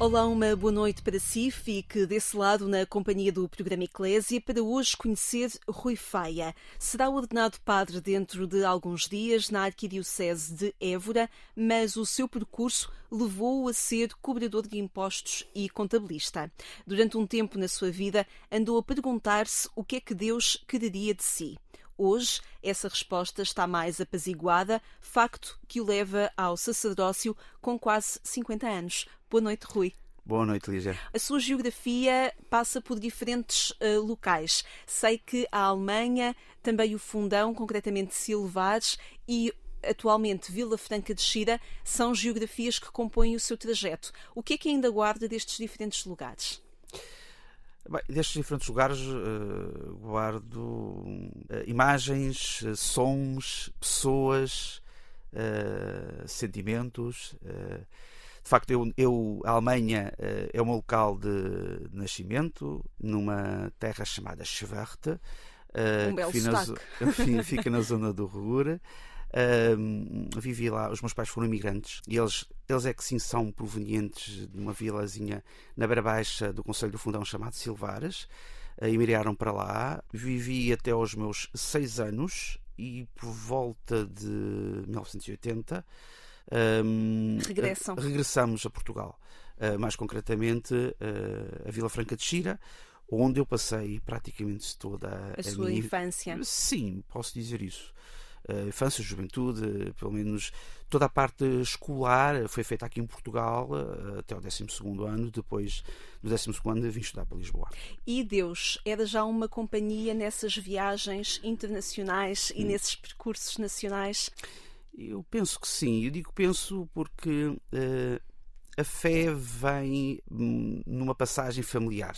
Olá, uma boa noite para si. Fique desse lado na companhia do programa Eclésia para hoje conhecer Rui Faia. Será ordenado padre dentro de alguns dias na Arquidiocese de Évora, mas o seu percurso levou-o a ser cobrador de impostos e contabilista. Durante um tempo na sua vida, andou a perguntar-se o que é que Deus quereria de si. Hoje, essa resposta está mais apaziguada, facto que o leva ao sacerdócio com quase 50 anos. Boa noite, Rui. Boa noite, Lígia. A sua geografia passa por diferentes uh, locais. Sei que a Alemanha, também o Fundão, concretamente Silvares e atualmente Vila Franca de Xira, são geografias que compõem o seu trajeto. O que é que ainda guarda destes diferentes lugares? Bem, destes diferentes lugares uh, guardo uh, imagens, uh, sons, pessoas, sentimentos. de facto, eu, eu, a Alemanha é o meu local de nascimento, numa terra chamada Schwerte, um que fica na, fica na zona do Ruhr. Uh, vivi lá, os meus pais foram imigrantes e eles, eles é que sim são provenientes de uma vilazinha na beira baixa do Conselho do Fundão chamado Silvares. Uh, emigraram para lá, vivi até aos meus seis anos e por volta de 1980 um, Regressam. regressamos a Portugal. Uh, mais concretamente a Vila Franca de Xira, onde eu passei praticamente toda a, a sua minha... infância. Sim, posso dizer isso uh, infância, juventude, pelo menos toda a parte escolar foi feita aqui em Portugal até o 12 ano, depois do 12 ano vim estudar para Lisboa. E Deus era já uma companhia nessas viagens internacionais e hum. nesses percursos nacionais? Eu penso que sim, eu digo penso porque uh, a fé vem hum, numa passagem familiar.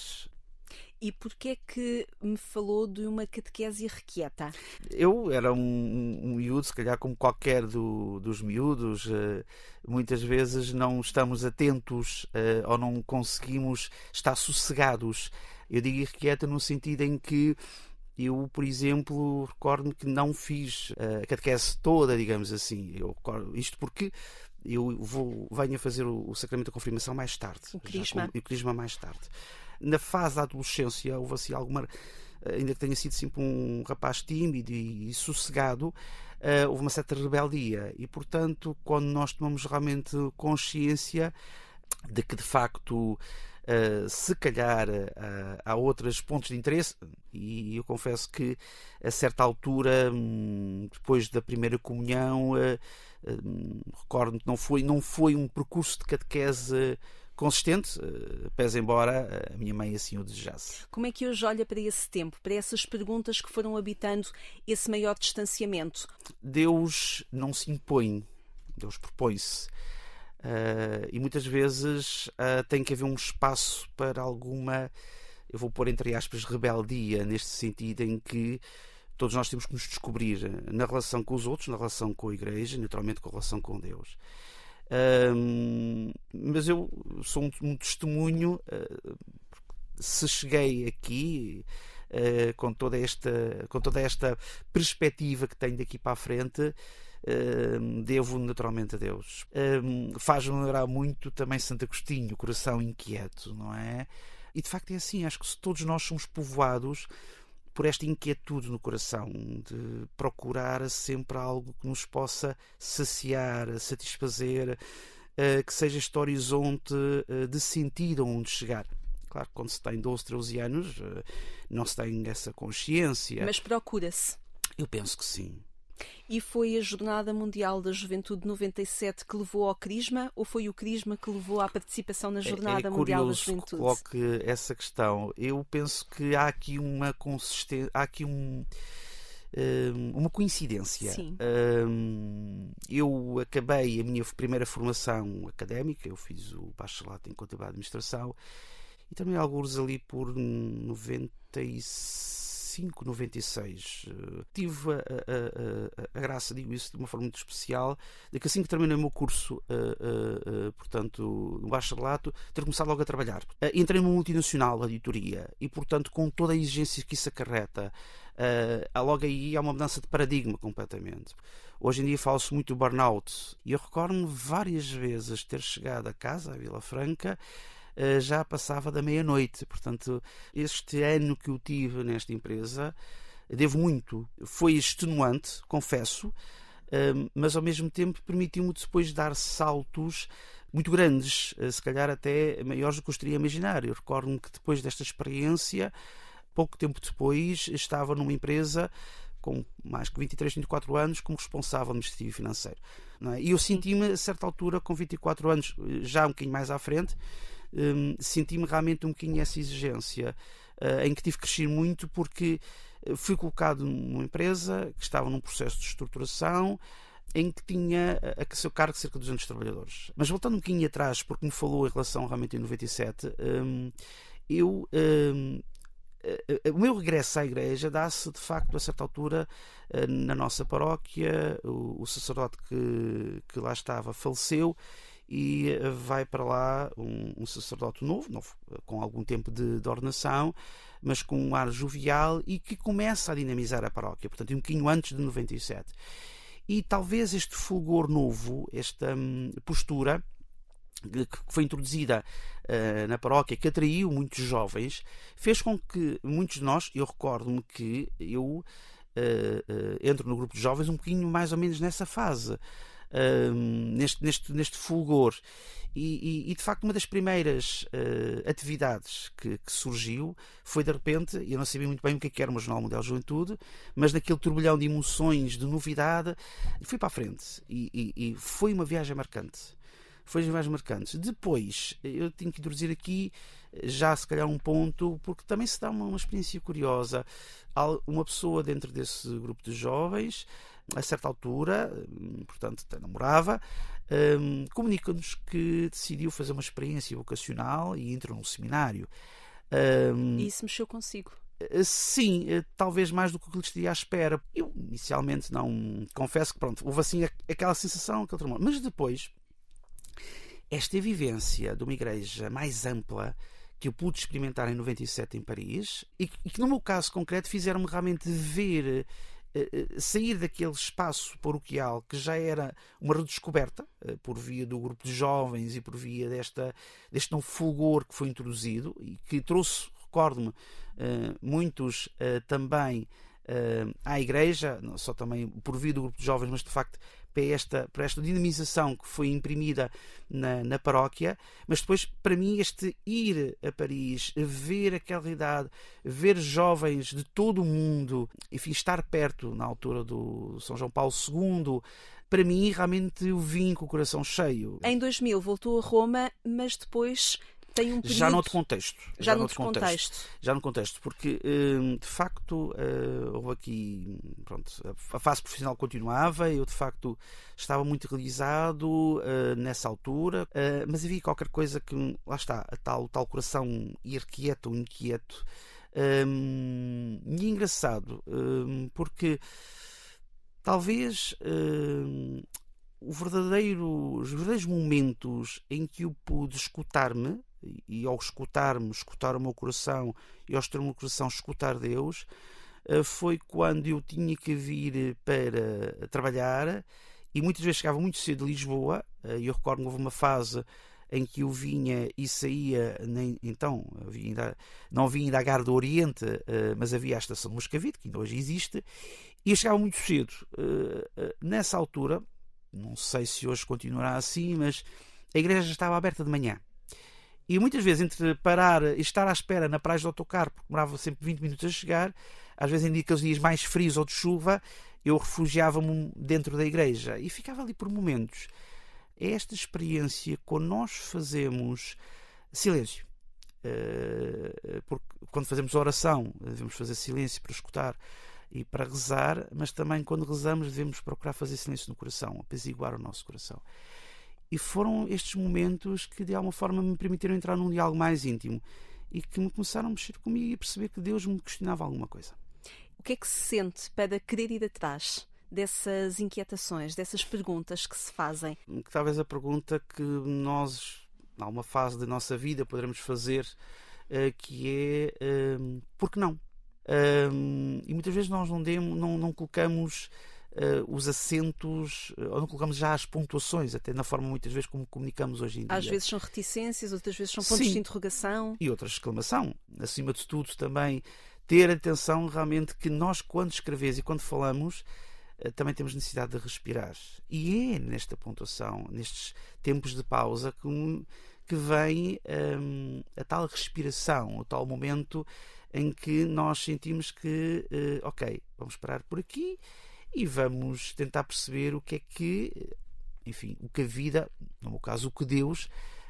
E porquê é que me falou de uma catequese requieta? Eu era um, um miúdo, se calhar como qualquer do, dos miúdos, uh, muitas vezes não estamos atentos uh, ou não conseguimos estar sossegados. Eu digo irrequieta no sentido em que eu, por exemplo, recordo-me que não fiz uh, a catequese toda, digamos assim. Eu, isto porque eu vou, venho a fazer o, o sacramento da confirmação mais tarde. O crisma. Com, o crisma mais tarde na fase da adolescência houve assim alguma ainda que tenha sido sempre um rapaz tímido e, e sossegado, uh, houve uma certa rebeldia. E, portanto, quando nós tomamos realmente consciência de que, de facto, uh, se calhar uh, há outros pontos de interesse, e eu confesso que, a certa altura, um, depois da primeira comunhão, hum, recordo-me que não foi, não foi um percurso de catequese consistente, eh, pese embora a minha mãe assim o desejasse. Como é que hoje olha para esse tempo, para essas perguntas que foram habitando esse maior distanciamento? Deus não se impõe, Deus propõe-se. Uh, e muitas vezes uh, tem que haver um espaço para alguma, eu vou pôr entre aspas, rebeldia, neste sentido em que todos nós temos que nos descobrir na relação com os outros, na relação com a Igreja, naturalmente com a relação com Deus. Mas eu sou um, um testemunho. Uh, se cheguei aqui uh, com, toda esta, com toda esta perspectiva que tenho daqui para a frente, devo naturalmente a Deus. Faz-me lembrar muito também Santo Agostinho, coração inquieto, não é? E de facto é assim, acho que todos nós somos povoados por esta inquietude no coração de procurar sempre algo que nos possa saciar, satisfazer, uh, que seja este horizonte uh, de sentido onde chegar. Claro que quando se tem 12, 13 anos uh, não se tem essa consciência. Mas procura-se. Eu penso que sim. E foi a Jornada Mundial da Juventude 97 que levou ao Crisma ou foi o Crisma que levou à participação na Jornada é, é Mundial da Juventude? Que coloque essa questão. Eu penso que há aqui uma consistência, há aqui um hum, uma coincidência. Sim. Um, eu acabei a minha primeira formação académica, eu fiz o bacharelato em Contabilidade e Administração e também alguns ali por 96 95, 96. Tive a, a, a, a, graça, digo isso de uma forma muito especial, de que assim que terminei o meu curso, uh, uh, portanto, no bacharelato, ter começado logo a trabalhar. entrei numa multinacional, a editoria, e, portanto, com toda a exigência que isso acarreta, uh, logo aí há uma mudança de paradigma completamente. Hoje em dia fala-se muito do burnout, e eu recordo-me várias vezes ter chegado a casa, a Vila Franca, eh, já passava da meia-noite. Portanto, este ano que eu tive nesta empresa, devo muito. Foi extenuante, confesso, eh, mas ao mesmo tempo permitiu-me depois dar saltos muito grandes, eh, se calhar até maiores do que eu gostaria de imaginar. Eu recordo-me que depois desta experiência, pouco tempo depois, estava numa empresa com mais que 23, 24 anos, como responsável administrativo financeiro. É? E eu senti-me, a certa altura, com 24 anos, já um bocadinho mais à frente, um, senti-me realmente um bocadinho essa exigência, uh, em que tive que crescer muito porque eh, fui colocado numa empresa que estava num processo de estruturação em que tinha a, seu cargo cerca de 200 trabalhadores. Mas voltando um bocadinho atrás, porque me falou em relação realmente em 97, um, eu um, eh, o meu regresso à igreja dá-se de facto a certa altura na nossa paróquia. O, o sacerdote que, que lá estava faleceu e eh, vai para lá um, um sacerdote novo, novo, eh, com algum tempo de, de, ordenação, mas com um ar jovial e que começa a dinamizar a paróquia, portanto, um bocadinho antes de 97. E talvez este fulgor novo, esta hum, postura que foi introduzida uh, na paróquia, que atraiu muitos jovens, fez com que muitos de nós, eu recordo-me que eu uh, uh, entro no grupo de jovens um bocadinho mais ou menos nessa fase neste, neste, neste fulgor. E, e, e, de facto, uma das primeiras uh, atividades que, que, surgiu foi de repente, eu não sabia muito bem o que, é que era o Jornal Mundial de Juventude, mas naquele turbilhão de emoções, de novidade, fui para a frente e, e foi uma viagem marcante. Foi uma viagem marcante. Depois, eu tenho que introduzir aqui já se calhar um ponto, porque também se dá uma, uma experiência curiosa. Há uma pessoa dentro desse grupo de jovens a certa altura, hum, portanto, namorava, um, comunica-nos que decidiu fazer uma experiência vocacional e entrou num seminário. Um, e isso mexeu consigo? Eh, sim, eh, talvez mais do que lhe estaria à espera. Eu inicialmente não confesso que pronto, houve assim aquela sensação, aquele tremor. Mas depois, esta vivência de uma igreja mais ampla que eu pude experimentar em 97 em Paris e que no meu caso concreto fizeram-me realmente ver sair daquele espaço paroquial que já era uma redescoberta eh, por via do grupo de jovens e por via desta, deste novo fulgor que foi introduzido e que trouxe, recordo-me, muitos também à igreja, não só também por via do grupo de jovens, mas de facto para esta, para esta dinamização que foi imprimida na, na paróquia, mas depois, para mim, este ir a Paris, ver aquela idade, ver jovens de todo o mundo, enfim, estar perto na altura do São João Paulo II, para mim, realmente eu vim com o coração cheio. Em 2000 voltou a Roma, mas depois tem um período... Já noutro contexto. Já, já noutro contexto. contexto. Já no contexto, porque hum, de facto eh, houve aqui, pronto, a fase profissional continuava, eu de facto estava muito realizado eh, nessa altura, eh, mas havia qualquer coisa que, lá está, a tal, tal coração irquieto, inquieto, hum, e engraçado, hum, porque talvez o verdadeiro, os verdadeiros momentos em que eu pude escutar-me e ao escutar-me, escutar o meu coração e ao estar o meu coração escutar Deus, eh, foi quando eu tinha que vir para trabalhar e muitas vezes chegava muito cedo de Lisboa. Eh, eu recordo que houve uma fase em que eu vinha e saía, nem, então, vinha, não vinha da Gar do Oriente, eh, mas havia a estação de Moscavide, que ainda hoje existe, e eu chegava muito cedo. Nessa altura, não sei se hoje continuará assim, mas a igreja estava aberta de manhã. E muitas vezes, entre parar e estar à espera na praia do autocarro, porque demorava sempre 20 minutos a chegar, às vezes em aqueles dias mais frios ou de chuva, eu refugiava-me dentro da igreja e ficava ali por momentos. É esta experiência quando nós fazemos silêncio. Uh, porque quando fazemos oração, devemos fazer silêncio para escutar e para rezar, mas também quando rezamos devemos procurar fazer silêncio no coração, apaziguar o nosso coração. E foram estes momentos que de alguma forma me permitiram entrar num diálogo mais íntimo e que me começaram a mexer comigo e perceber que Deus me questionava alguma coisa. O que é que se sente para querer ir atrás dessas inquietações, dessas perguntas que se fazem? Talvez a pergunta que nós, em alguma fase da nossa vida, poderemos fazer, uh, que é uh, por que não? Uh, e muitas vezes nós não, demos, não, não colocamos uh, os acentos, ou não colocamos já as pontuações, até na forma muitas vezes como comunicamos hoje em dia. Às vezes são reticências, outras vezes são pontos Sim. de interrogação. E outra exclamação. Acima de tudo, também ter atenção realmente que nós, quando escrevemos e quando falamos, uh, também temos necessidade de respirar. E é nesta pontuação, nestes tempos de pausa, que, que vem um, a tal respiração, o tal momento em que nós sentimos que, uh, ok, vamos parar por aqui e vamos tentar perceber o que é que, enfim, o que a vida, no meu caso, o que Deus,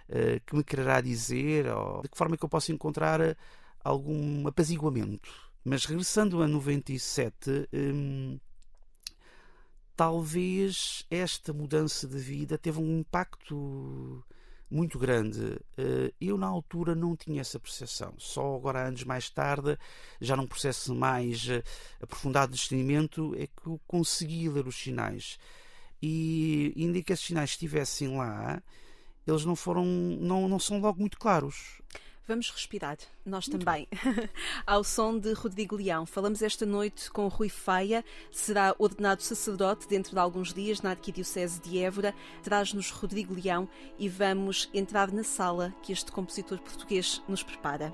uh, que me quererá dizer, ou de que forma é que eu posso encontrar algum apaziguamento. Mas regressando a 97, um, talvez esta mudança de vida teve um impacto muito grande. Eu, na altura, não tinha essa percepção. Só agora, anos mais tarde, já num processo mais aprofundado de discernimento, é que eu consegui ler os sinais. E ainda que esses sinais estivessem lá, eles não foram, não, não são logo muito claros. Vamos respirar, nós Muito também. Ao som de Rodrigo Leão, falamos esta noite com Rui Faia, será ordenado sacerdote dentro de alguns dias na Arquidiocese de Évora. Traz-nos Rodrigo Leão e vamos entrar na sala que este compositor português nos prepara.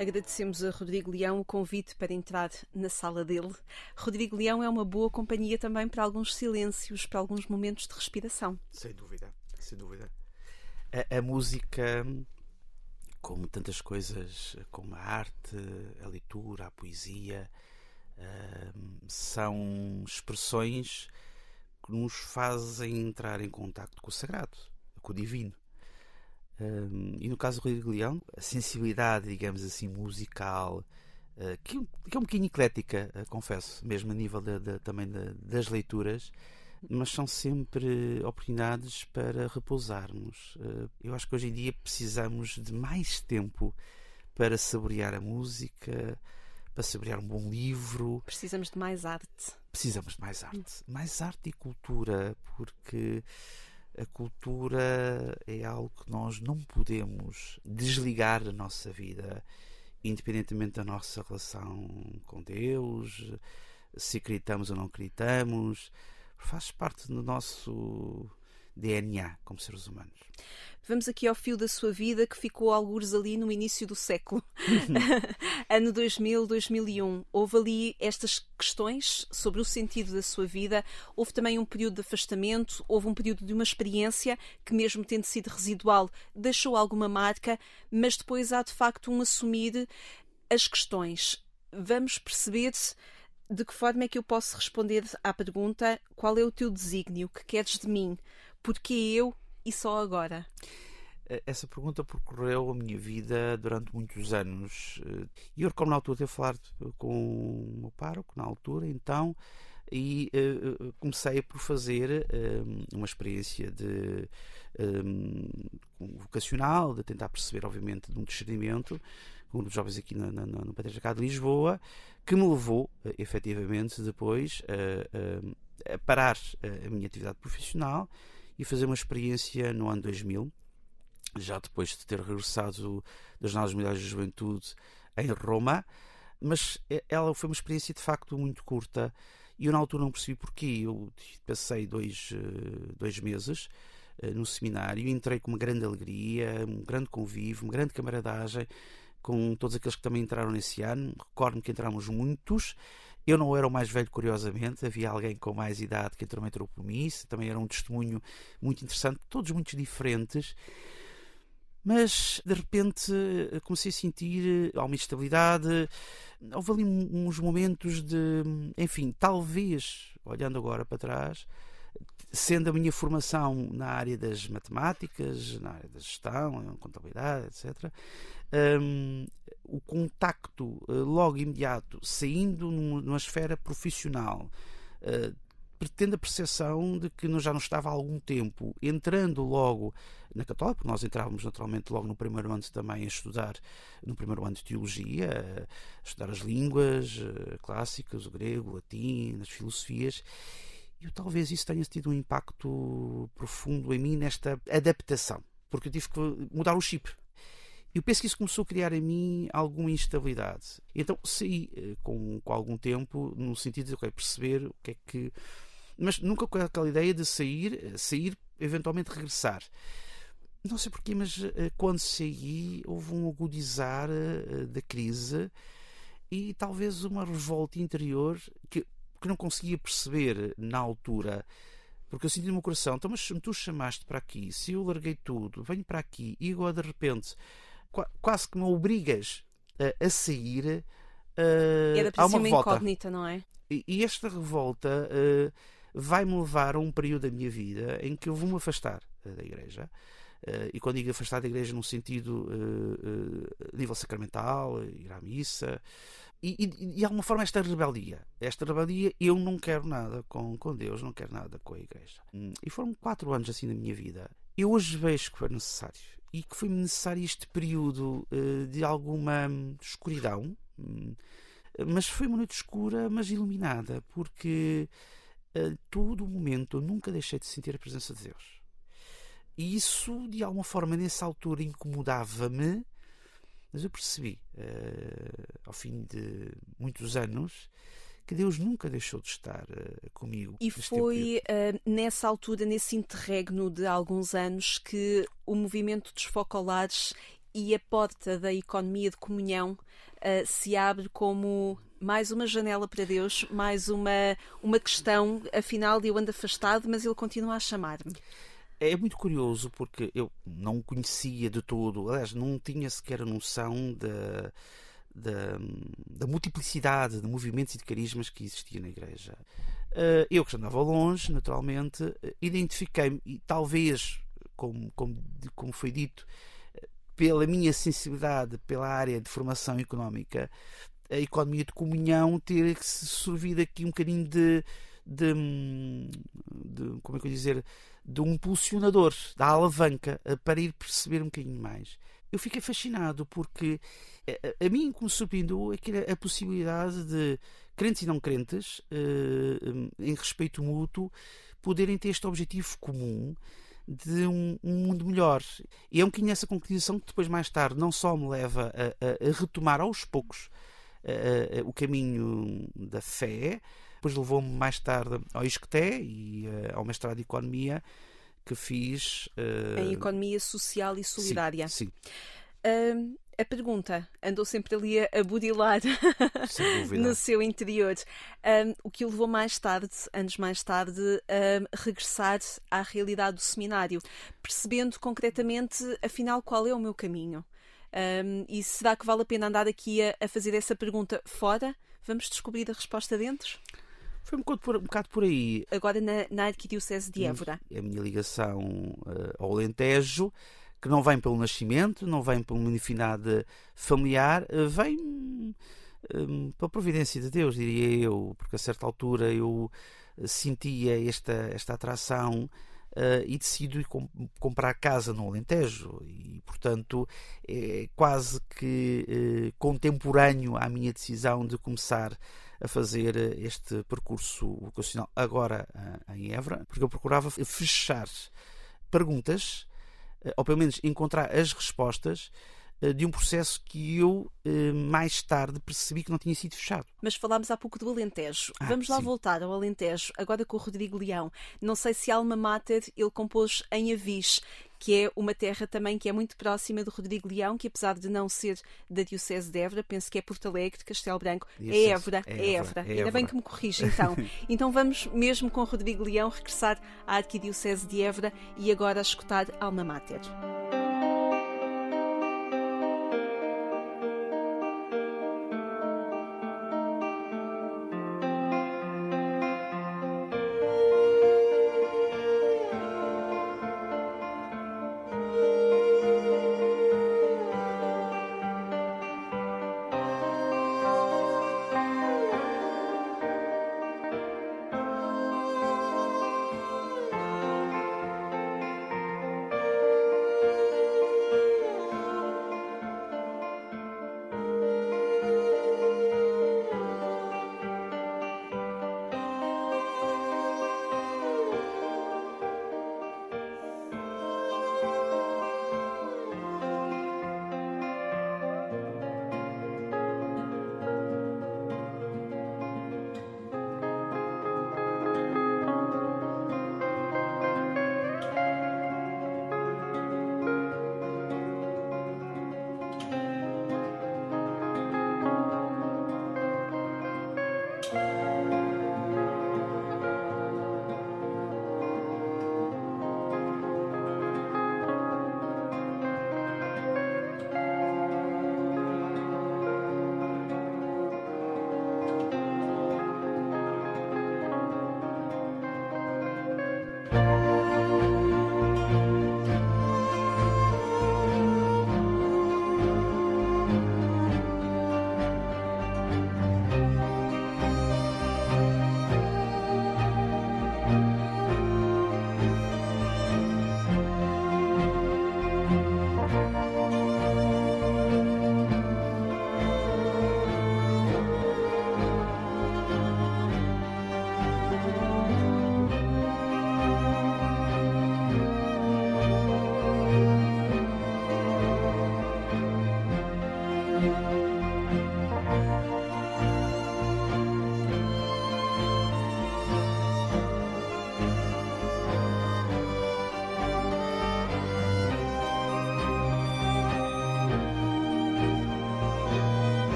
Agradecemos a Rodrigo Leão o convite para entrar na sala dele. Rodrigo Leão é uma boa companhia também para alguns silêncios, para alguns momentos de respiração. Sem dúvida, sem dúvida. A, a música, como tantas coisas, como a arte, a leitura, a poesia, uh, são expressões que nos fazem entrar em contato com o sagrado, com o divino. Um, e no caso do Rodrigo Leão, a sensibilidade, digamos assim, musical, uh, que, que, é um bocadinho eclética, uh, confesso, mesmo a nível de, de, também de, das leituras, mas são sempre oportunidades para repousarmos. Uh, eu acho que hoje em dia precisamos de mais tempo para saborear a música, para saborear um bom livro. Precisamos de mais arte. Precisamos de mais arte. Mais arte e cultura, porque a cultura é algo que nós não podemos desligar da nossa vida, independentemente da nossa relação com Deus, se acreditamos ou não acreditamos, faz parte do nosso DNA como seres humanos. Vamos aqui ao fio da sua vida que ficou algures ali no início do século. ano 2000, 2001. Houve ali estas questões sobre o sentido da sua vida. Houve também um período de afastamento, houve um período de uma experiência que, mesmo tendo sido residual, deixou alguma marca, mas depois há de facto um assumir as questões. Vamos perceber de que forma é que eu posso responder à pergunta: qual é o teu desígnio? que queres de mim? Porque eu e só agora? Essa pergunta percorreu a minha vida durante muitos anos. E eu recordo na altura ter falado com o meu pároco, na altura, então, e uh, comecei por fazer uh, uma experiência de um, vocacional, de tentar perceber, obviamente, de um discernimento com um dos jovens aqui na, na, no Patriarcado de Lisboa, que me levou, uh, efetivamente, depois a parar a minha atividade profissional e fazer uma experiência no ano 2000, já depois de ter regressado das Jornadas Mundiais de Juventude em Roma, mas ela foi uma experiência de facto muito curta e eu na altura não percebi porquê. Eu passei dois, eh, dois meses eh, no seminário entrei com uma grande alegria, um grande convívio, uma grande camaradagem com todos aqueles que também entraram nesse ano. Recordo-me que entramos muitos eu não era o mais velho, curiosamente, havia alguém com mais idade que também entrou por mim, isso também era um testemunho muito interessante, todos muito diferentes. Mas de repente comecei a sentir alguma instabilidade. Houve ali uns momentos de, enfim, talvez, olhando agora para trás, sendo a minha formação na área das matemáticas, na área da gestão, contabilidade, etc., um, o contacto uh, logo imediato, saindo numa esfera profissional, uh, pretende a percepção de que já não estava há algum tempo, entrando logo na Católica, porque nós entrávamos naturalmente logo no primeiro ano também a estudar, no primeiro ano de Teologia, a estudar as línguas uh, clássicas, o grego, o latim, as filosofias, e talvez isso tenha tido um impacto profundo em mim nesta adaptação, porque eu tive que mudar o chip. Eu penso que isso começou a criar em mim alguma instabilidade. Então saí eh, com, com algum tempo no sentido de okay, perceber o que é que. Mas nunca com aquela ideia de sair, eh, sair, eventualmente regressar. Não sei porquê, mas eh, quando saí houve um agudizar da crise e talvez uma revolta interior que, que não conseguia perceber na altura porque eu senti no meu coração, então, mas tu chamaste para aqui, se eu larguei tudo, venho para aqui e agora de repente quase que me obrigas a, a sair. Uh, Era para uma incógnita, não é? E, e esta revolta uh, vai-me levar a um período da minha vida em que eu vou-me afastar uh, da igreja. Uh, e quando digo afastar da igreja num sentido nível sacramental, ir à missa, e, e, de alguma forma esta rebeldia, esta rebeldia, eu não quero nada com, com Deus, não quero nada com a igreja. E foram quatro anos assim na minha vida. Eu hoje vejo que foi necessário e que foi necessário este período uh, de alguma escuridão, hum, mas foi uma noite escura, mas iluminada, porque uh, todo o momento eu nunca deixei de sentir a presença de Deus. E isso, de alguma forma, nessa altura incomodava-me, mas eu percebi, uh, ao fim de muitos anos, que Deus nunca deixou de estar uh, comigo. E foi uh, nessa altura, nesse interregno de alguns anos, que o movimento dos focolares e a porta da economia de comunhão uh, se abre como mais uma janela para Deus, mais uma, uma questão, afinal eu ando afastado, mas ele continua a chamar-me. É muito curioso porque eu não conhecia de todo, aliás, não tinha sequer a noção da da, da, multiplicidade de movimentos e de carismas que existia na Igreja. Uh, eu que andava longe, naturalmente, uh, identifiquei-me, e talvez, como, como, como foi dito, uh, pela minha sensibilidade pela área de formação económica, a economia de comunhão ter que se servir aqui um bocadinho de, de, de, como é que eu dizer, de um impulsionador, da alavanca, para ir perceber um bocadinho mais eu fiquei fascinado porque a, a mim como surpreendeu é a possibilidade de crentes e não crentes, uh, em respeito mútuo, poderem ter este objetivo comum de um, um, mundo melhor. E é um bocadinho essa conclusão que depois, mais tarde, não só me leva a, a, a retomar aos poucos uh, o caminho da fé, depois levou-me mais tarde ao ISCTE e uh, ao mestrado de Economia, que fiz. Em Economia Social e Solidária. Sim. sim. Uh, a pergunta andou sempre ali a burilar no seu interior. Um, o que o levou mais tarde, anos mais tarde, a regressar à realidade do seminário, percebendo concretamente, afinal, qual é o meu caminho. Um, e será que vale a pena andar aqui a, a, fazer essa pergunta fora? Vamos descobrir a resposta dentro? Foi um bocado por, um bocado por aí. Agora na, na Arquidiocese de Évora. A minha ligação uh, ao Alentejo que não vem pelo nascimento, não vem por uma afinidade familiar, eh, vem um, pela providência de Deus, diria eu, porque a certa altura eu eh, sentia esta, esta atração uh, e decido comp comprar casa no Alentejo. E, portanto, é quase que uh, contemporâneo à minha decisão de começar a fazer este percurso vocacional. Agora uh, em Évora, porque eu procurava fechar perguntas ou pelo menos encontrar as respostas eh, de um processo que eu eh, mais tarde percebi que não tinha sido fechado. Mas falámos há pouco do Alentejo. Ah, Vamos lá sim. voltar ao Alentejo, agora com o Rodrigo Leão. Não sei se Alma Mater ele compôs em Avis, que é uma terra também que é muito próxima do Rodrigo Leão, que apesar de não ser da Diocese de Évora, penso que é Porto Alegre, Castelo Branco, é Évora, é, é Évora. É Ainda bem que me corrige então. então vamos mesmo com Rodrigo Leão regressar à Arquidiocese de Évora e agora escutar Alma Mater.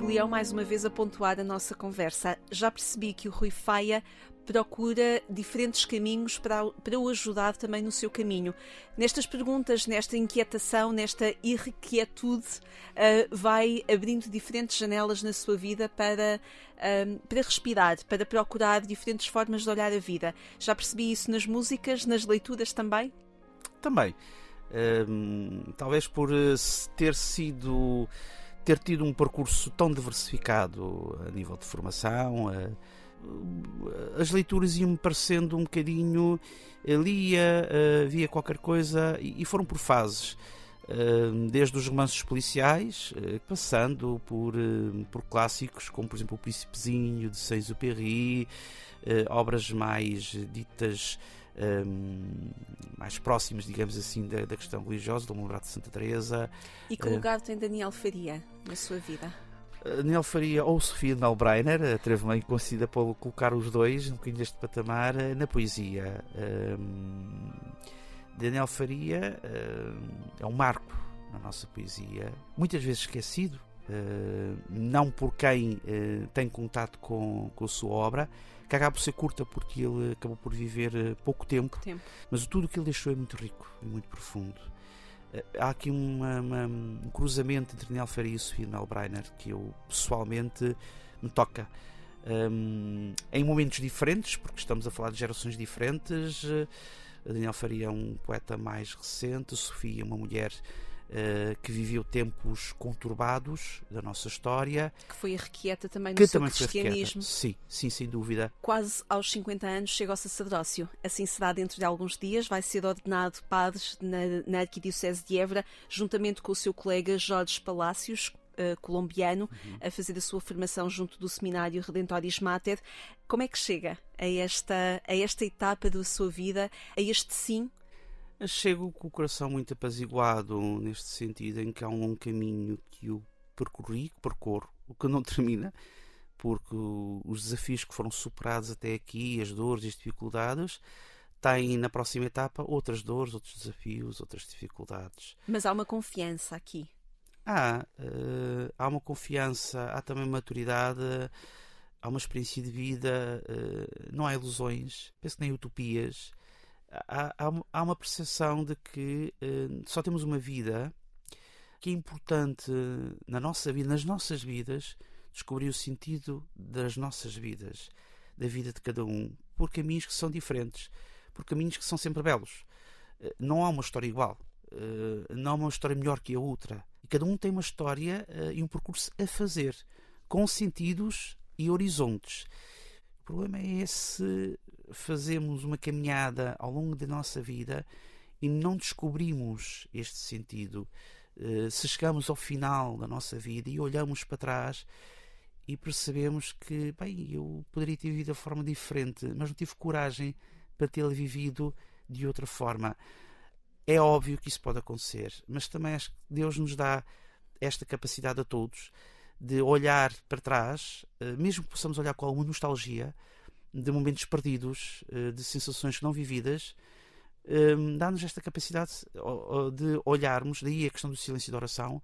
Rodrigo Leão, mais uma vez a pontuar a nossa conversa. Já percebi que o Rui Faia procura diferentes caminhos para, para o ajudar também no seu caminho. Nestas perguntas, nesta inquietação, nesta irrequietude, uh, vai abrindo diferentes janelas na sua vida para, uh, para respirar, para procurar diferentes formas de olhar a vida. Já percebi isso nas músicas, nas leituras também? Também. Uh, talvez por eh, ter sido ter tido um percurso tão diversificado a nível de formação, as leituras iam-me parecendo um bocadinho. lia, via qualquer coisa e foram por fases. Desde os romances policiais, passando por, por clássicos como, por exemplo, O Príncipezinho de Saint-Exupéry, obras mais ditas um, mais próximas, digamos assim, da, da questão religiosa, do Lembrado de Santa Teresa. E que lugar uh, tem Daniel Faria na sua vida? Daniel Faria ou Sofia Melbreiner, atrevo-me a conhecida por colocar os dois um bocadinho deste patamar na poesia. Um, Daniel Faria uh, é um marco na nossa poesia, muitas vezes esquecido, uh, não por quem uh, tem contato com, com a sua obra, que acaba por ser curta porque ele acabou por viver pouco tempo, tempo, mas tudo o que ele deixou é muito rico e muito profundo. Há aqui uma, uma, um cruzamento entre Daniel Faria e Sofia Melbreiner que eu pessoalmente me toca. Um, em momentos diferentes, porque estamos a falar de gerações diferentes, Daniel Faria é um poeta mais recente, Sofia, uma mulher que viveu tempos conturbados da nossa história. Que foi requieta também no seu também cristianismo. Sim, sim, sem dúvida. Quase aos 50 anos chega ao sacerdócio. Assim será dentro de alguns dias. Vai ser ordenado padre na, na Arquidiocese de Évora, juntamente com o seu colega Jorge Palácios, Uh, colombiano uhum. a fazer a sua formação junto do Seminário Redentoris Mater. Como é que chega a esta, a esta etapa da sua vida, a este sim? Chego com o coração muito apaziguado neste sentido, em que há um longo caminho que eu percorri, que percorro, o que não termina, porque os desafios que foram superados até aqui, as dores e as dificuldades, têm na próxima etapa outras dores, outros desafios, outras dificuldades. Mas há uma confiança aqui. Há, uh, há uma confiança, há também maturidade, há uma experiência de vida, uh, não há ilusões, penso que nem utopias. Há, há, uma percepção de que uh, só temos uma vida, que é importante na nossa vida, nas nossas vidas, descobrir o sentido das nossas vidas, da vida de cada um, por caminhos que são diferentes, por caminhos que são sempre belos. Não há uma história igual, não há uma história melhor que a outra Cada um tem uma história uh, e um percurso a fazer, com sentidos e horizontes. O problema é se fazemos uma caminhada ao longo da nossa vida e não descobrimos este sentido. Uh, se chegamos ao final da nossa vida e olhamos para trás e percebemos que, bem, eu poderia ter vivido de forma diferente, mas não tive coragem para tê-la vivido de outra forma. É óbvio que isso pode acontecer, mas também acho que Deus nos dá esta capacidade a todos de olhar para trás, eh, mesmo que possamos olhar com alguma nostalgia, de momentos perdidos, eh, de sensações não vividas, ehm, dá-nos esta capacidade de olharmos, daí a questão do silêncio e da oração,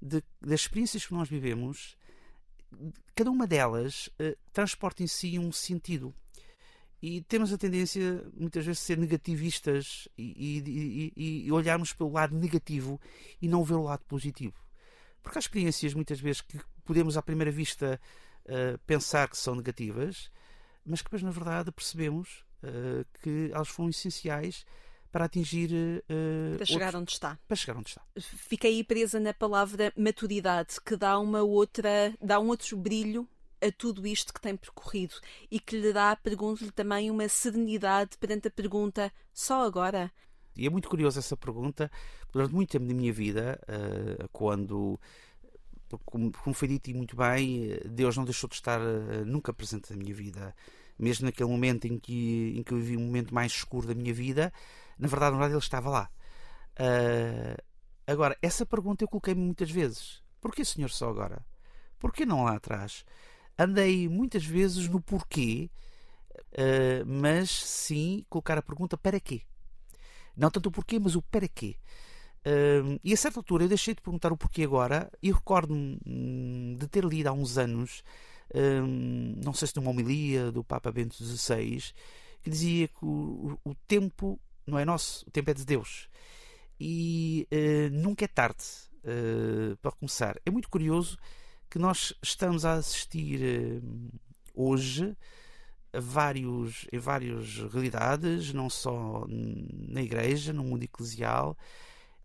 de, das experiências que nós vivemos, cada uma delas eh, transporta em si um sentido. E temos a tendência, muitas vezes, a ser negativistas e, e, e, olharmos pelo lado negativo e não ver o lado positivo. Porque há experiências, muitas vezes, que podemos, à primeira vista, uh, pensar que são negativas, mas que depois, na verdade, percebemos uh, que elas foram essenciais para atingir. Uh, para chegar outros... onde está. Para chegar onde está. Fiquei presa na palavra maturidade, que dá uma outra. dá um outro brilho a tudo isto que tem percorrido e que lhe dá, pergunto-lhe também, uma serenidade perante a pergunta só agora? E é muito curiosa essa pergunta. Durante muito tempo da minha vida, uh, quando, como, como, foi dito e muito bem, Deus não deixou de estar uh, nunca presente na minha vida. Mesmo naquele momento em que, em que eu vivi um momento mais escuro da minha vida, na verdade, na verdade ele estava lá. Uh, agora, essa pergunta eu coloquei-me muitas vezes. Porquê, Senhor, só agora? Porquê não lá atrás? andei muitas vezes no porquê, uh, mas sim colocar a pergunta para quê. Não tanto o porquê, mas o para quê. Uh, e a certa altura eu deixei de perguntar o porquê agora e recordo-me hum, de ter lido há uns anos, um, não sei se de uma homilia do Papa Bento XVI, que dizia que o, o tempo não é nosso, o tempo é de Deus. E uh, nunca é tarde uh, para começar. É muito curioso que nós estamos a assistir eh, hoje a vários, em várias realidades, não só na igreja, no mundo eclesial,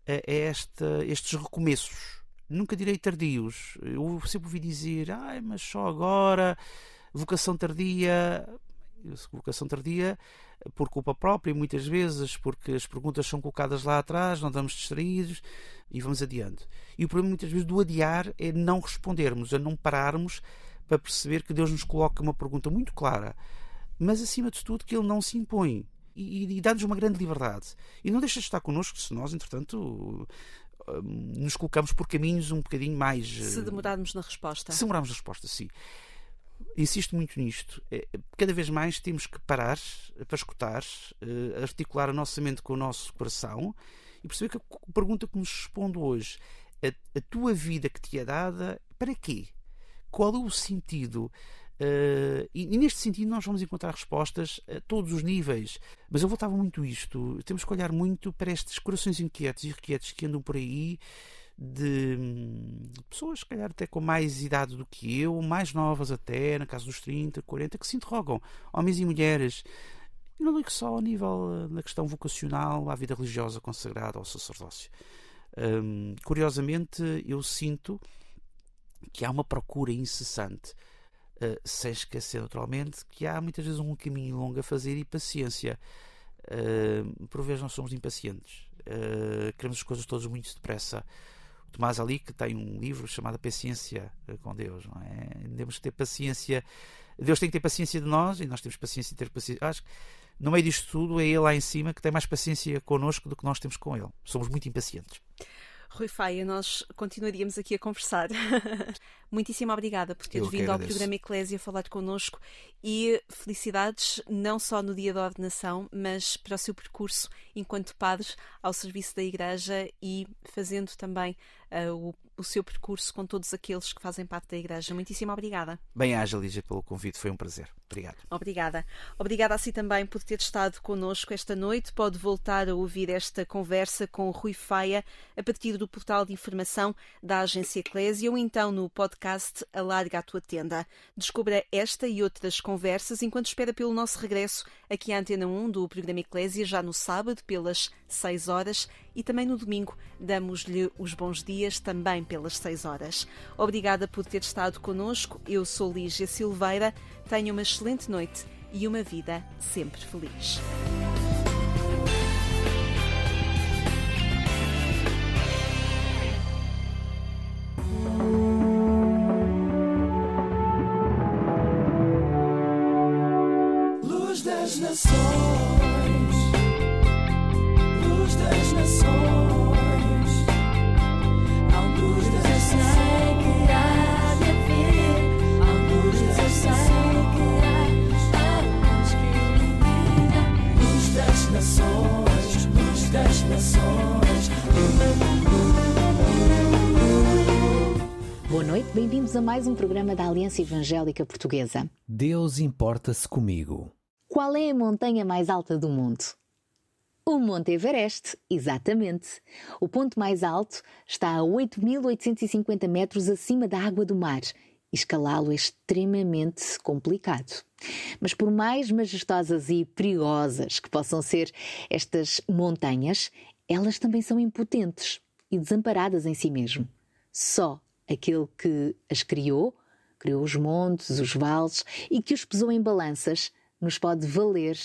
a esta, estes recomeços. Nunca direi tardios. Eu sempre ouvi dizer, ah, mas só agora, vocação tardia. Vocação tardia por culpa própria, muitas vezes porque as perguntas são colocadas lá atrás, não estamos distraídos e vamos adiante. E o problema muitas vezes do adiar é não respondermos, é não pararmos para perceber que Deus nos coloca uma pergunta muito clara, mas acima de tudo que Ele não se impõe e, e dá-nos uma grande liberdade. E não deixa de estar connosco se nós, entretanto, nos colocamos por caminhos um bocadinho mais. Se demorarmos na resposta. Se demorarmos na resposta, sim. Insisto muito nisto. É, cada vez mais temos que parar para escutar, articular a nossa mente com o nosso coração e perceber que a pergunta que nos respondo hoje, a, a tua vida que te é dada, para quê? Qual é o sentido? Uh, e, e, neste sentido nós vamos encontrar respostas a todos os níveis. Mas eu voltava muito isto. Temos que olhar muito para estes corações inquietos e requietos que andam por aí de pessoas, se calhar até com mais idade do que eu, mais novas até, na casa dos 30, 40, que se interrogam, homens e mulheres. E não digo só ao nível da questão vocacional, à vida religiosa consagrada ao sacerdócio. Curiosamente, eu sinto que há uma procura incessante, uh, sem esquecer naturalmente que há muitas vezes um caminho longo a fazer e paciência. Uh, por vezes nós somos impacientes, uh, queremos as coisas todas muito depressa. O Tomás Ali, que tem um livro chamado Paciência com Deus, não é? Temos que ter paciência. Deus tem que ter paciência de nós e nós temos paciência de ter paciência. Acho que no meio disto tudo, é ele lá em cima que tem mais paciência connosco do que nós temos com ele. Somos muito impacientes. Rui Faia, nós continuaríamos aqui a conversar. Muitíssimo obrigada por teres vindo ao programa Eclésia falar connosco e felicidades não só no dia da ordenação, mas para o seu percurso enquanto padre ao serviço da Igreja e fazendo também uh, o o seu percurso com todos aqueles que fazem parte da Igreja. Muitíssimo obrigada. Bem, haja, Lígia, pelo convite. Foi um prazer. Obrigado. Obrigada. Obrigada a si também por ter estado connosco esta noite. Pode voltar a ouvir esta conversa com Rui Faia a partir do portal de informação da Agência Eclésia ou então no podcast Alarga a Tua Tenda. Descubra esta e outras conversas enquanto espera pelo nosso regresso aqui à Antena 1 do programa Eclésia já no sábado pelas 6 horas e também no domingo damos-lhe os bons dias também pelas 6 horas. Obrigada por ter estado conosco. Eu sou Lígia Silveira. Tenha uma excelente noite e uma vida sempre feliz. Luz das Nações. Mais um programa da Aliança Evangélica Portuguesa. Deus importa-se comigo. Qual é a montanha mais alta do mundo? O Monte Everest, exatamente. O ponto mais alto está a 8.850 metros acima da água do mar. Escalá-lo é extremamente complicado. Mas por mais majestosas e perigosas que possam ser estas montanhas, elas também são impotentes e desamparadas em si mesmo. Só aquele que as criou, criou os montes, os vales e que os pesou em balanças, nos pode valer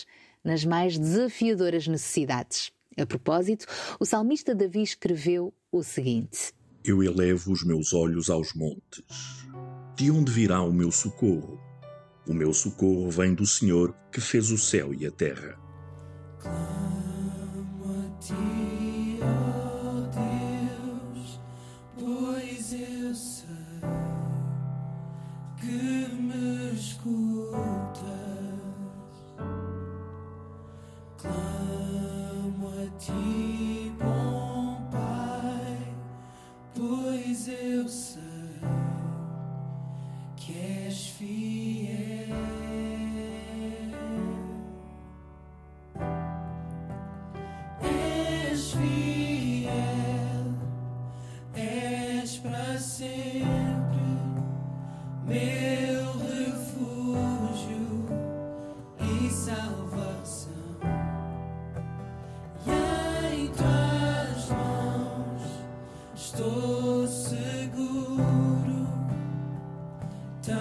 nas mais desafiadoras necessidades. A propósito, o salmista Davi escreveu o seguinte: Eu elevo os meus olhos aos montes. De onde virá o meu socorro? O meu socorro vem do Senhor que fez o céu e a terra.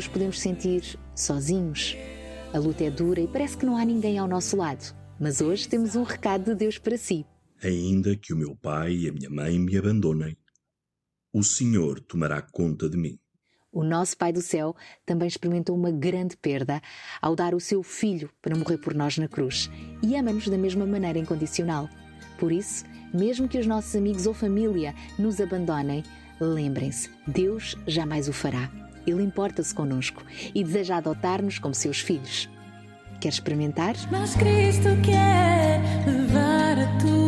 nos podemos sentir sozinhos. A luta é dura e parece que não há ninguém ao nosso lado. Mas hoje temos um recado de Deus para si. Ainda que o meu pai e a minha mãe me abandonem, o Senhor tomará conta de mim. O nosso Pai do Céu também experimentou uma grande perda ao dar o seu Filho para morrer por nós na cruz e ama-nos da mesma maneira incondicional. Por isso, mesmo que os nossos amigos ou família nos abandonem, lembrem-se, Deus jamais o fará. Ele importa-se conosco e deseja adotar-nos como seus filhos. Quer experimentar? Mas Cristo quer levar a tua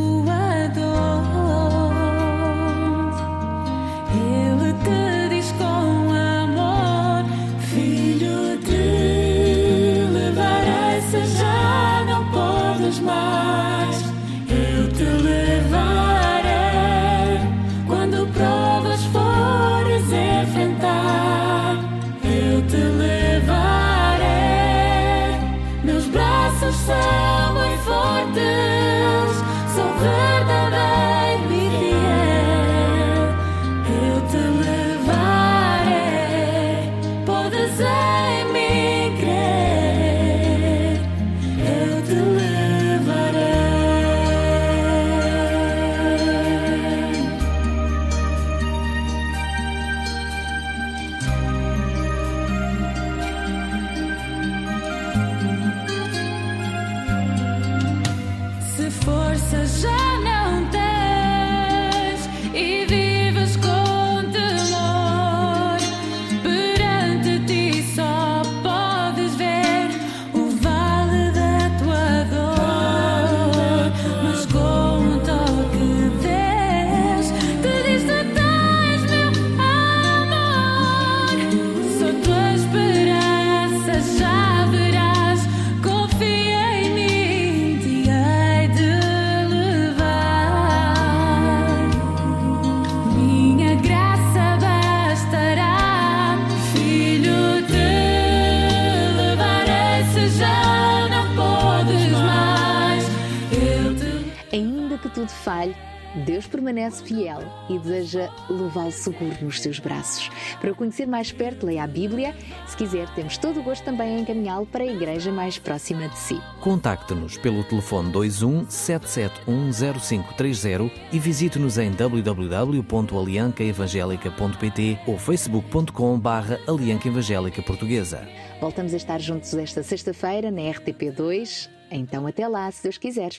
deseja levá-lo seguro nos seus braços. Para o conhecer mais perto, leia a Bíblia. Se quiser, temos todo o gosto também em encaminhá-lo para a igreja mais próxima de si. Contacte-nos pelo telefone 21 7710530 e visite-nos em www.aliancaevangelica.pt ou facebook.com barra Alianca Evangélica Portuguesa. Voltamos a estar juntos esta sexta-feira na RTP2. Então até lá, se Deus quiser.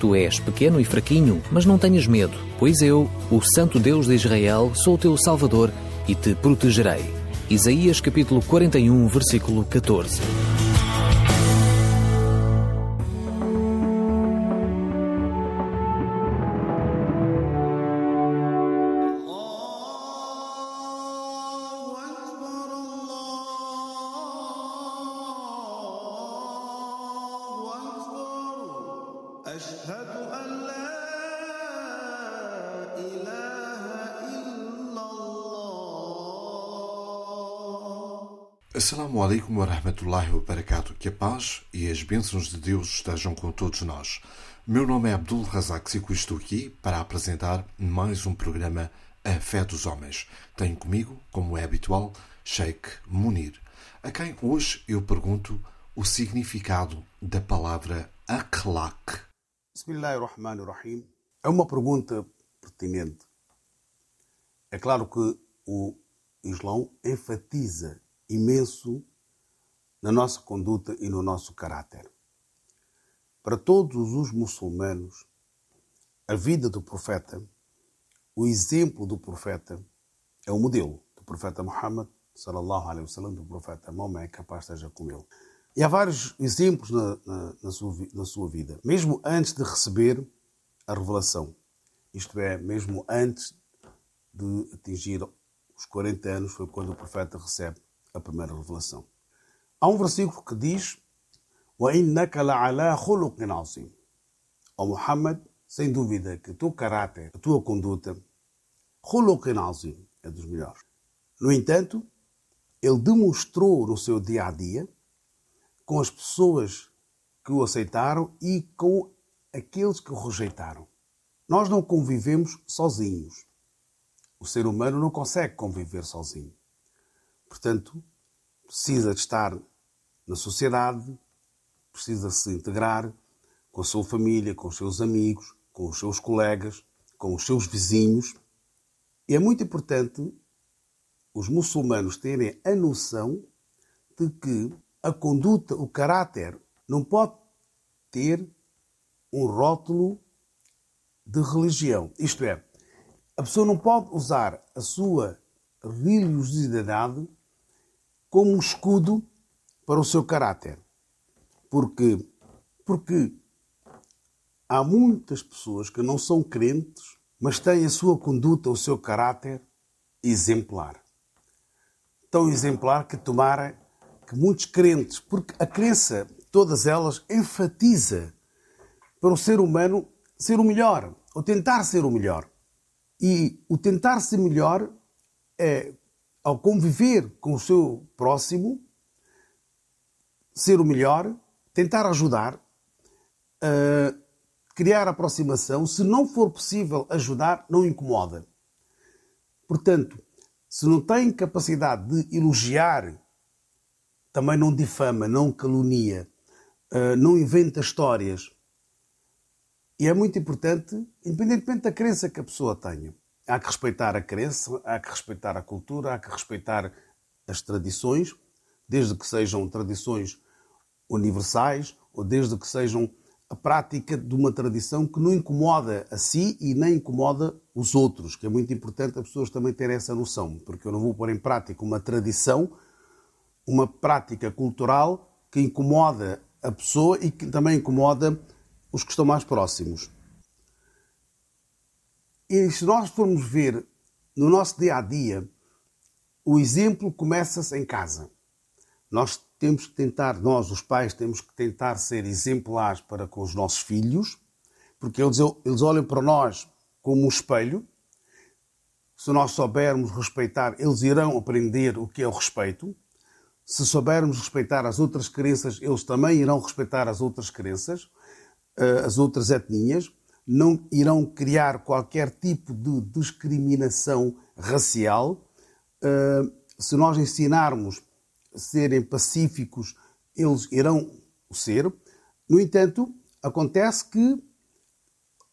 Tu és pequeno e fraquinho, mas não tenhas medo, pois eu, o Santo Deus de Israel, sou o teu Salvador e te protegerei. Isaías capítulo 41, versículo 14. Assalamu alaikum wa rahmatullahi wa barakatuh. Que a paz e as bênçãos de Deus estejam com todos nós. Meu nome é Abdul Razak e estou aqui para apresentar mais um programa A Fé dos Homens. Tenho comigo, como é habitual, Sheikh Munir, a quem hoje eu pergunto o significado da palavra akhlaq. Bismillahirrahmanirrahim. É uma pergunta pertinente. É claro que o Islão enfatiza imenso na nossa conduta e no nosso caráter. Para todos os muçulmanos, a vida do profeta, o exemplo do profeta, é o modelo do profeta Muhammad, sallallahu alaihi wasallam, do profeta Maomé, capaz esteja com ele. E há vários exemplos na, na, na, sua, na sua vida, mesmo antes de receber a revelação. isto é, mesmo antes de atingir os 40 anos, foi quando o profeta recebe a primeira revelação. Há um versículo que diz: وَإِنَّكَ لَعَلَى خُلُقٍ عَظِيمٍ Ó Muhammad, sem dúvida que o teu caráter, a tua conduta, خُلُقٍ عَظِيمٍ é dos melhores. No entanto, ele demonstrou no seu dia a dia, com as pessoas que o aceitaram e com aqueles que o rejeitaram. Nós não convivemos sozinhos. O ser humano não consegue conviver sozinho. Portanto, precisa de estar na sociedade, precisa se integrar com a sua família, com os seus amigos, com os seus colegas, com os seus vizinhos. E é muito importante os muçulmanos terem a noção de que a conduta, o caráter, não pode ter um rótulo de religião. Isto é, a pessoa não pode usar a sua religiosidade como um escudo para o seu caráter. Porque, porque há muitas pessoas que não são crentes, mas têm a sua conduta, o seu caráter exemplar. Tão exemplar que tomara que muitos crentes, porque a crença, todas elas, enfatiza para o ser humano ser o melhor, ou tentar ser o melhor. E o tentar ser melhor é, ao conviver com o seu próximo, ser o melhor, tentar ajudar, uh, criar aproximação. Se não for possível ajudar, não incomoda. Portanto, se não tem capacidade de elogiar, também não difama, não calunia, uh, não inventa histórias e é muito importante, independentemente da crença que a pessoa tenha. Há que respeitar a crença, há que respeitar a cultura, há que respeitar as tradições, desde que sejam tradições universais ou desde que sejam a prática de uma tradição que não incomoda a si e nem incomoda os outros, que é muito importante as pessoas também terem essa noção, porque eu não vou pôr em prática uma tradição, uma prática cultural que incomoda a pessoa e que também incomoda os que estão mais próximos. E se nós formos ver no nosso dia a dia, o exemplo começa-se em casa. Nós temos que tentar, nós, os pais, temos que tentar ser exemplares para com os nossos filhos, porque eles, eles olham para nós como um espelho. Se nós soubermos respeitar, eles irão aprender o que é o respeito. Se soubermos respeitar as outras crenças, eles também irão respeitar as outras crenças. Eh, as outras etnias, não irão criar qualquer tipo de discriminação racial. Eh, se nós ensinarmos a serem pacíficos, eles irão ser. No entanto, acontece que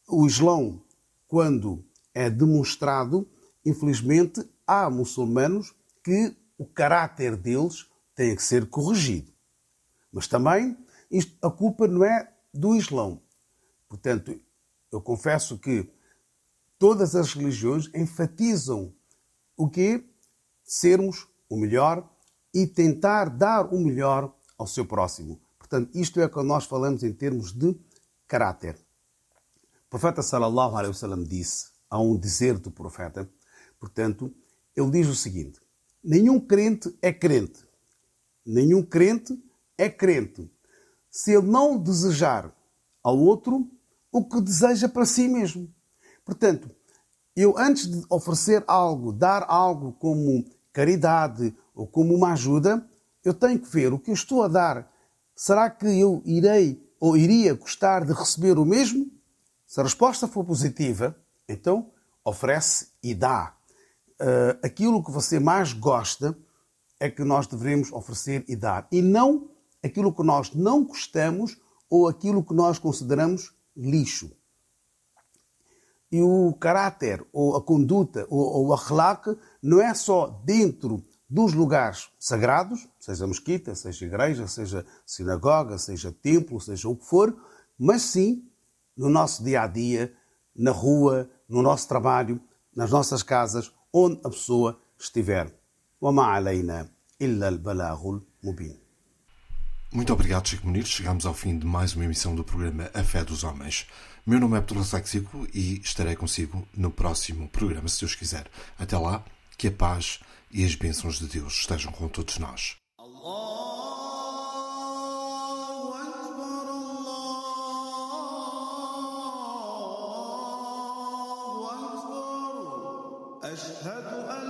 o Islão, quando é demonstrado, infelizmente, há muçulmanos que o caráter deles tem que ser corrigido. Mas também isto, a culpa não é do Islão. Portanto, eu confesso que todas as religiões enfatizam o que sermos o melhor e tentar dar o melhor ao seu próximo. Portanto, isto é quando nós falamos em termos de caráter. O profeta sallallahu alaihi wasallam disse, há um dizer do profeta, portanto, ele diz o seguinte: nenhum crente é crente. Nenhum crente é crente se ele não desejar ao outro o que deseja para si mesmo. Portanto, eu antes de oferecer algo, dar algo como caridade ou como uma ajuda, eu tenho que ver o que eu estou a dar. Será que eu irei ou iria gostar de receber o mesmo? Se a resposta for positiva, então oferece e dá. Uh, aquilo que você mais gosta é que nós devemos oferecer e dar. E não aquilo que nós não gostamos ou aquilo que nós consideramos lixo. E o caráter, ou a conduta, ou, o akhlaq, não é só dentro dos lugares sagrados, seja mesquita, seja igreja, seja sinagoga, seja templo, seja o que for, mas sim no nosso dia a dia, na rua, no nosso trabalho, nas nossas casas, onde a pessoa estiver. وما علينا إلا البلاغ المبين muito obrigado, Chico Munir. Chegamos ao fim de mais uma emissão do programa A Fé dos Homens. Meu nome é Abdul Saxico e estarei consigo no próximo programa, se Deus quiser. Até lá, que a paz e as bênçãos de Deus estejam com todos nós. أشهد أن لا